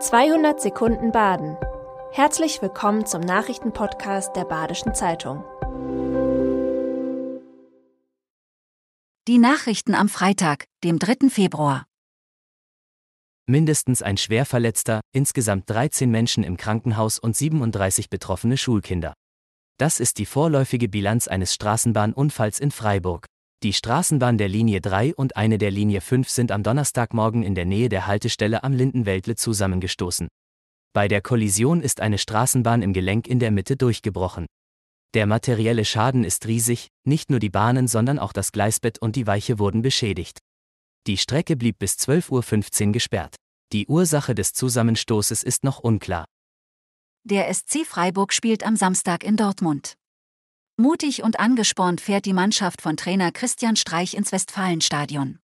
200 Sekunden Baden. Herzlich willkommen zum Nachrichtenpodcast der Badischen Zeitung. Die Nachrichten am Freitag, dem 3. Februar. Mindestens ein Schwerverletzter, insgesamt 13 Menschen im Krankenhaus und 37 betroffene Schulkinder. Das ist die vorläufige Bilanz eines Straßenbahnunfalls in Freiburg. Die Straßenbahn der Linie 3 und eine der Linie 5 sind am Donnerstagmorgen in der Nähe der Haltestelle am Lindenwäldle zusammengestoßen. Bei der Kollision ist eine Straßenbahn im Gelenk in der Mitte durchgebrochen. Der materielle Schaden ist riesig, nicht nur die Bahnen, sondern auch das Gleisbett und die Weiche wurden beschädigt. Die Strecke blieb bis 12.15 Uhr gesperrt. Die Ursache des Zusammenstoßes ist noch unklar. Der SC Freiburg spielt am Samstag in Dortmund. Mutig und angespornt fährt die Mannschaft von Trainer Christian Streich ins Westfalenstadion.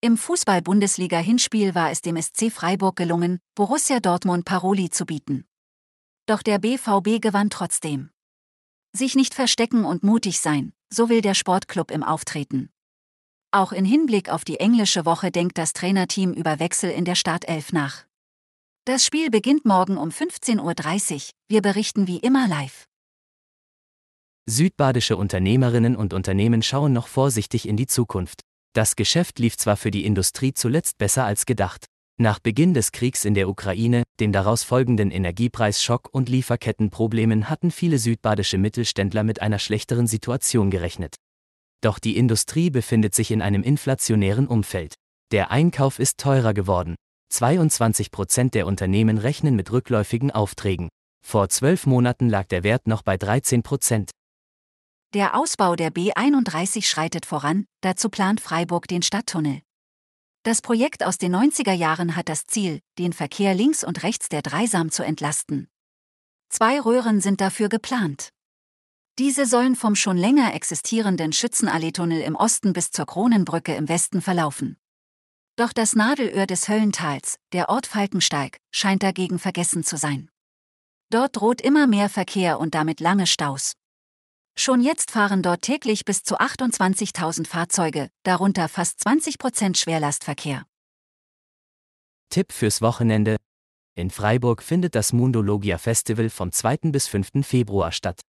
Im Fußball-Bundesliga-Hinspiel war es dem SC Freiburg gelungen, Borussia Dortmund Paroli zu bieten. Doch der BVB gewann trotzdem. Sich nicht verstecken und mutig sein, so will der Sportclub im Auftreten. Auch in Hinblick auf die englische Woche denkt das Trainerteam über Wechsel in der Startelf nach. Das Spiel beginnt morgen um 15.30 Uhr, wir berichten wie immer live. Südbadische Unternehmerinnen und Unternehmen schauen noch vorsichtig in die Zukunft. Das Geschäft lief zwar für die Industrie zuletzt besser als gedacht. Nach Beginn des Kriegs in der Ukraine, dem daraus folgenden Energiepreisschock und Lieferkettenproblemen hatten viele südbadische Mittelständler mit einer schlechteren Situation gerechnet. Doch die Industrie befindet sich in einem inflationären Umfeld. Der Einkauf ist teurer geworden. 22 Prozent der Unternehmen rechnen mit rückläufigen Aufträgen. Vor zwölf Monaten lag der Wert noch bei 13 Prozent. Der Ausbau der B31 schreitet voran, dazu plant Freiburg den Stadttunnel. Das Projekt aus den 90er Jahren hat das Ziel, den Verkehr links und rechts der Dreisam zu entlasten. Zwei Röhren sind dafür geplant. Diese sollen vom schon länger existierenden Schützenallee-Tunnel im Osten bis zur Kronenbrücke im Westen verlaufen. Doch das Nadelöhr des Höllentals, der Ort Falkensteig, scheint dagegen vergessen zu sein. Dort droht immer mehr Verkehr und damit lange Staus. Schon jetzt fahren dort täglich bis zu 28.000 Fahrzeuge, darunter fast 20 Prozent Schwerlastverkehr. Tipp fürs Wochenende. In Freiburg findet das Mundologia Festival vom 2. bis 5. Februar statt.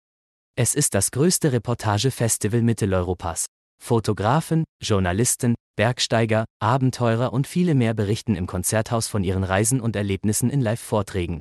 Es ist das größte Reportage-Festival Mitteleuropas. Fotografen, Journalisten, Bergsteiger, Abenteurer und viele mehr berichten im Konzerthaus von ihren Reisen und Erlebnissen in Live-Vorträgen.